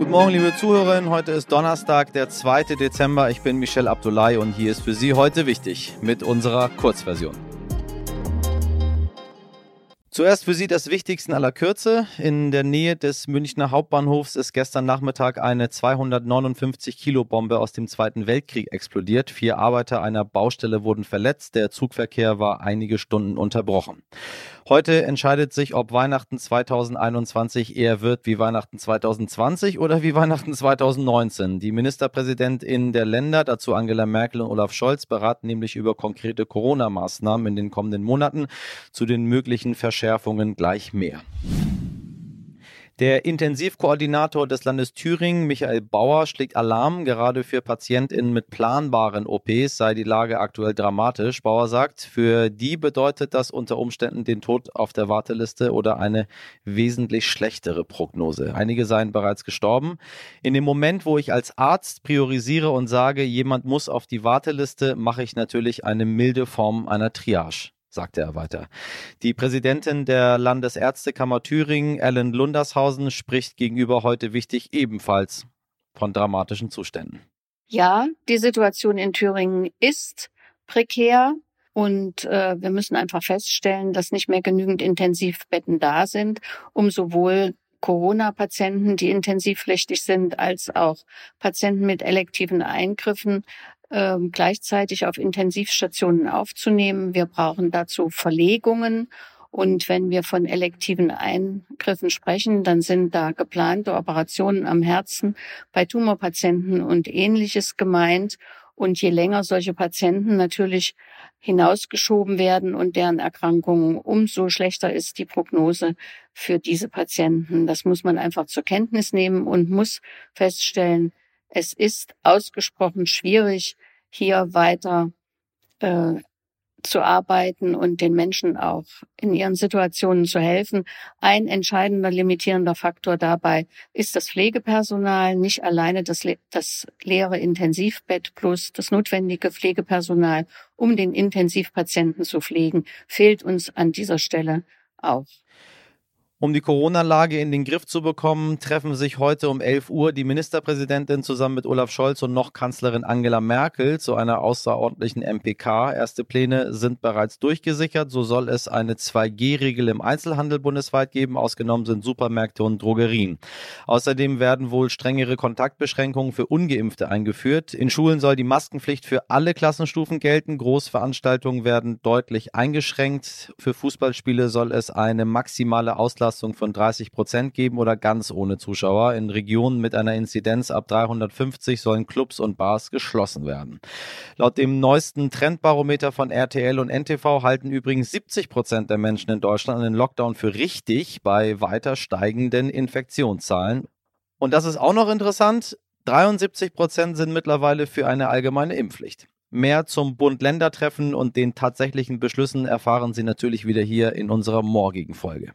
Guten Morgen, liebe Zuhörerinnen. Heute ist Donnerstag, der 2. Dezember. Ich bin Michel Abdullahi und hier ist für Sie heute wichtig mit unserer Kurzversion. Zuerst für Sie das Wichtigste aller Kürze. In der Nähe des Münchner Hauptbahnhofs ist gestern Nachmittag eine 259 Kilo Bombe aus dem Zweiten Weltkrieg explodiert. Vier Arbeiter einer Baustelle wurden verletzt. Der Zugverkehr war einige Stunden unterbrochen. Heute entscheidet sich, ob Weihnachten 2021 eher wird wie Weihnachten 2020 oder wie Weihnachten 2019. Die Ministerpräsidentinnen der Länder, dazu Angela Merkel und Olaf Scholz, beraten nämlich über konkrete Corona-Maßnahmen in den kommenden Monaten. Zu den möglichen Verschärfungen gleich mehr. Der Intensivkoordinator des Landes Thüringen, Michael Bauer, schlägt Alarm. Gerade für PatientInnen mit planbaren OPs sei die Lage aktuell dramatisch. Bauer sagt, für die bedeutet das unter Umständen den Tod auf der Warteliste oder eine wesentlich schlechtere Prognose. Einige seien bereits gestorben. In dem Moment, wo ich als Arzt priorisiere und sage, jemand muss auf die Warteliste, mache ich natürlich eine milde Form einer Triage sagte er weiter. Die Präsidentin der Landesärztekammer Thüringen, Ellen Lundershausen, spricht gegenüber heute wichtig ebenfalls von dramatischen Zuständen. Ja, die Situation in Thüringen ist prekär und äh, wir müssen einfach feststellen, dass nicht mehr genügend Intensivbetten da sind, um sowohl Corona-Patienten, die intensivpflichtig sind, als auch Patienten mit elektiven Eingriffen ähm, gleichzeitig auf Intensivstationen aufzunehmen. Wir brauchen dazu Verlegungen. Und wenn wir von elektiven Eingriffen sprechen, dann sind da geplante Operationen am Herzen bei Tumorpatienten und ähnliches gemeint. Und je länger solche Patienten natürlich hinausgeschoben werden und deren Erkrankungen, umso schlechter ist die Prognose für diese Patienten. Das muss man einfach zur Kenntnis nehmen und muss feststellen, es ist ausgesprochen schwierig, hier weiter äh, zu arbeiten und den Menschen auch in ihren Situationen zu helfen. Ein entscheidender limitierender Faktor dabei ist das Pflegepersonal, nicht alleine das, das leere Intensivbett plus das notwendige Pflegepersonal, um den Intensivpatienten zu pflegen, fehlt uns an dieser Stelle auch. Um die Corona-Lage in den Griff zu bekommen, treffen sich heute um 11 Uhr die Ministerpräsidentin zusammen mit Olaf Scholz und noch Kanzlerin Angela Merkel zu einer außerordentlichen MPK. Erste Pläne sind bereits durchgesichert. So soll es eine 2G-Regel im Einzelhandel bundesweit geben. Ausgenommen sind Supermärkte und Drogerien. Außerdem werden wohl strengere Kontaktbeschränkungen für Ungeimpfte eingeführt. In Schulen soll die Maskenpflicht für alle Klassenstufen gelten. Großveranstaltungen werden deutlich eingeschränkt. Für Fußballspiele soll es eine maximale Auslastung Auslastung von 30 Prozent geben oder ganz ohne Zuschauer. In Regionen mit einer Inzidenz ab 350 sollen Clubs und Bars geschlossen werden. Laut dem neuesten Trendbarometer von RTL und NTV halten übrigens 70 Prozent der Menschen in Deutschland einen Lockdown für richtig bei weiter steigenden Infektionszahlen. Und das ist auch noch interessant. 73 Prozent sind mittlerweile für eine allgemeine Impfpflicht. Mehr zum Bund-Länder-Treffen und den tatsächlichen Beschlüssen erfahren Sie natürlich wieder hier in unserer morgigen Folge.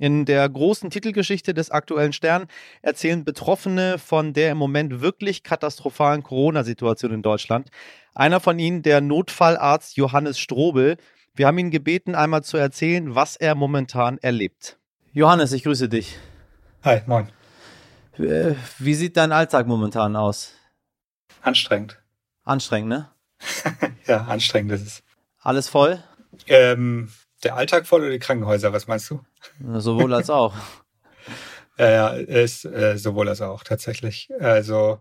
In der großen Titelgeschichte des aktuellen Stern erzählen Betroffene von der im Moment wirklich katastrophalen Corona-Situation in Deutschland. Einer von ihnen, der Notfallarzt Johannes Strobel. Wir haben ihn gebeten, einmal zu erzählen, was er momentan erlebt. Johannes, ich grüße dich. Hi, moin. Äh, wie sieht dein Alltag momentan aus? Anstrengend. Anstrengend, ne? ja, anstrengend ist es. Alles voll? Ähm, der Alltag voll oder die Krankenhäuser, was meinst du? Sowohl als auch. ja, ist äh, sowohl als auch tatsächlich. Also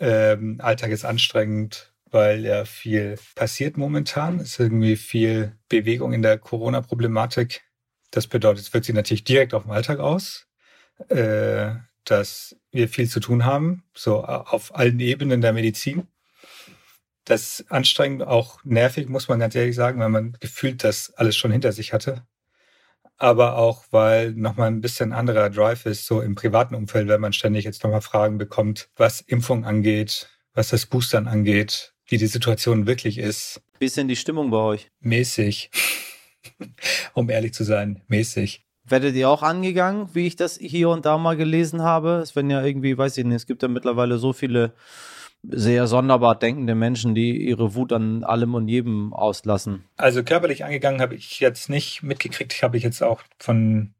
ähm, Alltag ist anstrengend, weil ja viel passiert momentan. Es ist irgendwie viel Bewegung in der Corona-Problematik. Das bedeutet, es wirkt sich natürlich direkt auf den Alltag aus, äh, dass wir viel zu tun haben, so auf allen Ebenen der Medizin. Das ist anstrengend, auch nervig, muss man ganz ehrlich sagen, weil man gefühlt das alles schon hinter sich hatte. Aber auch, weil nochmal ein bisschen anderer Drive ist, so im privaten Umfeld, wenn man ständig jetzt nochmal Fragen bekommt, was Impfung angeht, was das Boostern angeht, wie die Situation wirklich ist. Wie ist denn die Stimmung bei euch? Mäßig. um ehrlich zu sein, mäßig. Werdet ihr auch angegangen, wie ich das hier und da mal gelesen habe? Es werden ja irgendwie, weiß ich nicht, es gibt ja mittlerweile so viele sehr sonderbar denkende Menschen, die ihre Wut an allem und jedem auslassen. Also körperlich angegangen habe ich jetzt nicht mitgekriegt. Ich habe ich jetzt auch von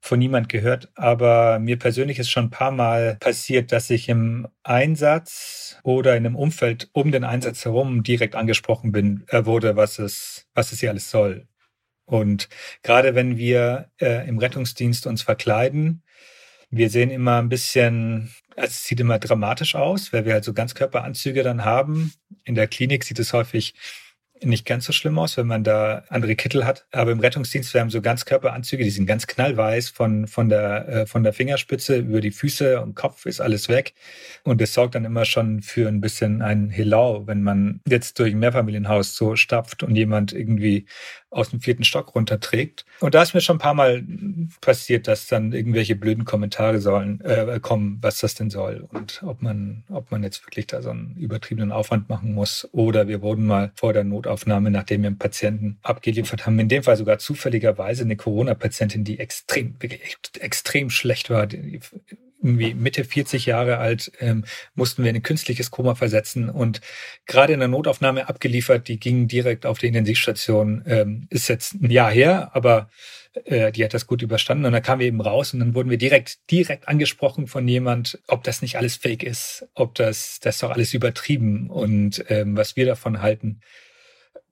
von niemand gehört, aber mir persönlich ist schon ein paar Mal passiert, dass ich im Einsatz oder in einem Umfeld um den Einsatz herum direkt angesprochen bin, äh, wurde, was es, was es hier alles soll. Und gerade wenn wir äh, im Rettungsdienst uns verkleiden, wir sehen immer ein bisschen, also es sieht immer dramatisch aus, weil wir halt so Ganzkörperanzüge dann haben. In der Klinik sieht es häufig nicht ganz so schlimm aus, wenn man da andere Kittel hat. Aber im Rettungsdienst, wir haben so Ganzkörperanzüge, die sind ganz knallweiß von, von, der, äh, von der Fingerspitze über die Füße und Kopf ist alles weg. Und das sorgt dann immer schon für ein bisschen ein Hilau, wenn man jetzt durch ein Mehrfamilienhaus so stapft und jemand irgendwie aus dem vierten Stock runterträgt. Und da ist mir schon ein paar Mal passiert, dass dann irgendwelche blöden Kommentare sollen, äh, kommen, was das denn soll und ob man, ob man jetzt wirklich da so einen übertriebenen Aufwand machen muss. Oder wir wurden mal vor der Notaufnahme, nachdem wir einen Patienten abgeliefert haben, in dem Fall sogar zufälligerweise eine Corona-Patientin, die extrem, wirklich extrem schlecht war, die, irgendwie Mitte 40 Jahre alt, ähm, mussten wir in ein künstliches Koma versetzen und gerade in der Notaufnahme abgeliefert, die ging direkt auf die Intensivstation. Ähm, ist jetzt ein Jahr her, aber äh, die hat das gut überstanden und dann kamen wir eben raus und dann wurden wir direkt direkt angesprochen von jemand, ob das nicht alles Fake ist, ob das das doch alles übertrieben und ähm, was wir davon halten.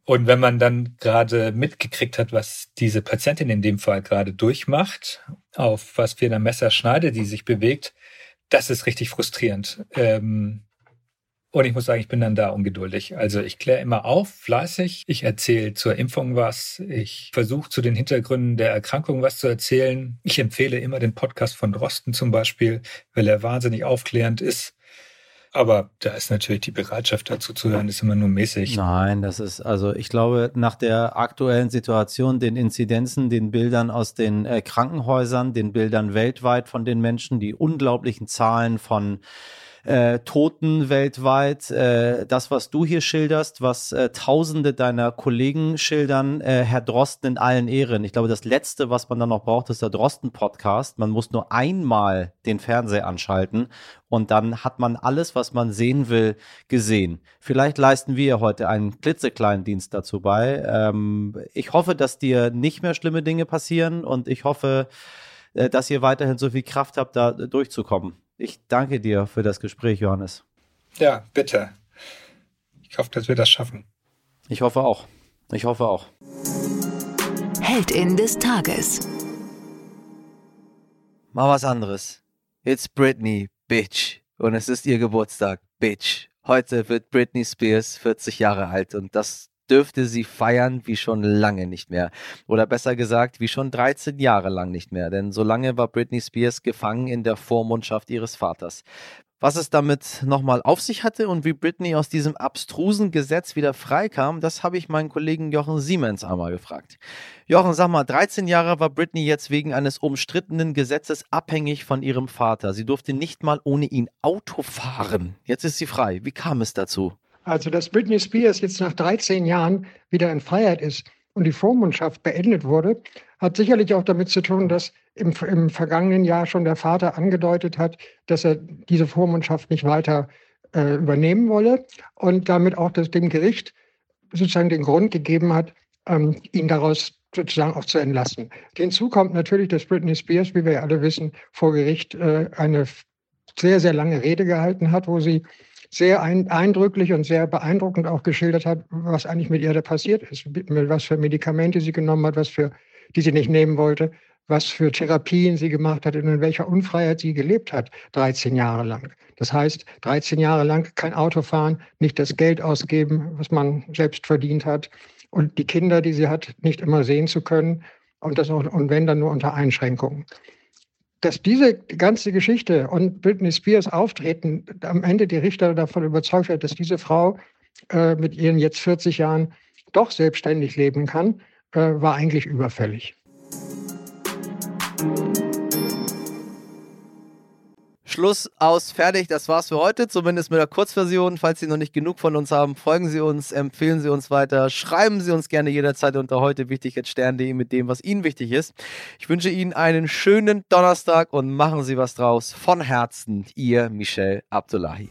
Und wenn man dann gerade mitgekriegt hat, was diese Patientin in dem Fall gerade durchmacht, auf was für einer Messerschneide die sich bewegt, das ist richtig frustrierend. Ähm, und ich muss sagen, ich bin dann da ungeduldig. Also ich kläre immer auf, fleißig. Ich erzähle zur Impfung was. Ich versuche zu den Hintergründen der Erkrankung was zu erzählen. Ich empfehle immer den Podcast von Drosten zum Beispiel, weil er wahnsinnig aufklärend ist. Aber da ist natürlich die Bereitschaft dazu zu hören, ist immer nur mäßig. Nein, das ist, also ich glaube, nach der aktuellen Situation, den Inzidenzen, den Bildern aus den äh, Krankenhäusern, den Bildern weltweit von den Menschen, die unglaublichen Zahlen von äh, Toten weltweit, äh, das, was du hier schilderst, was äh, Tausende deiner Kollegen schildern, äh, Herr Drosten in allen Ehren. Ich glaube, das Letzte, was man dann noch braucht, ist der Drosten-Podcast. Man muss nur einmal den Fernseher anschalten und dann hat man alles, was man sehen will, gesehen. Vielleicht leisten wir heute einen klitzekleinen Dienst dazu bei. Ähm, ich hoffe, dass dir nicht mehr schlimme Dinge passieren und ich hoffe, äh, dass ihr weiterhin so viel Kraft habt, da durchzukommen. Ich danke dir für das Gespräch, Johannes. Ja, bitte. Ich hoffe, dass wir das schaffen. Ich hoffe auch. Ich hoffe auch. Heldin des Tages. Mal was anderes. It's Britney, Bitch. Und es ist ihr Geburtstag, Bitch. Heute wird Britney Spears 40 Jahre alt und das dürfte sie feiern wie schon lange nicht mehr. Oder besser gesagt, wie schon 13 Jahre lang nicht mehr. Denn so lange war Britney Spears gefangen in der Vormundschaft ihres Vaters. Was es damit nochmal auf sich hatte und wie Britney aus diesem abstrusen Gesetz wieder freikam, das habe ich meinen Kollegen Jochen Siemens einmal gefragt. Jochen, sag mal, 13 Jahre war Britney jetzt wegen eines umstrittenen Gesetzes abhängig von ihrem Vater. Sie durfte nicht mal ohne ihn Auto fahren. Jetzt ist sie frei. Wie kam es dazu? Also, dass Britney Spears jetzt nach 13 Jahren wieder in Freiheit ist und die Vormundschaft beendet wurde, hat sicherlich auch damit zu tun, dass im, im vergangenen Jahr schon der Vater angedeutet hat, dass er diese Vormundschaft nicht weiter äh, übernehmen wolle und damit auch das, dem Gericht sozusagen den Grund gegeben hat, ähm, ihn daraus sozusagen auch zu entlassen. Hinzu kommt natürlich, dass Britney Spears, wie wir ja alle wissen, vor Gericht äh, eine sehr, sehr lange Rede gehalten hat, wo sie sehr ein, eindrücklich und sehr beeindruckend auch geschildert hat, was eigentlich mit ihr da passiert ist, mit was für Medikamente sie genommen hat, was für, die sie nicht nehmen wollte, was für Therapien sie gemacht hat und in welcher Unfreiheit sie gelebt hat, 13 Jahre lang. Das heißt, 13 Jahre lang kein Auto fahren, nicht das Geld ausgeben, was man selbst verdient hat und die Kinder, die sie hat, nicht immer sehen zu können und das auch, und wenn dann nur unter Einschränkungen dass diese ganze Geschichte und Britney Spears Auftreten am Ende die Richter davon überzeugt hat, dass diese Frau äh, mit ihren jetzt 40 Jahren doch selbstständig leben kann, äh, war eigentlich überfällig. Schluss aus, fertig. Das war's für heute, zumindest mit der Kurzversion. Falls Sie noch nicht genug von uns haben, folgen Sie uns, empfehlen Sie uns weiter, schreiben Sie uns gerne jederzeit unter heute wichtig stern.de mit dem, was Ihnen wichtig ist. Ich wünsche Ihnen einen schönen Donnerstag und machen Sie was draus. Von Herzen, Ihr Michel Abdullahi.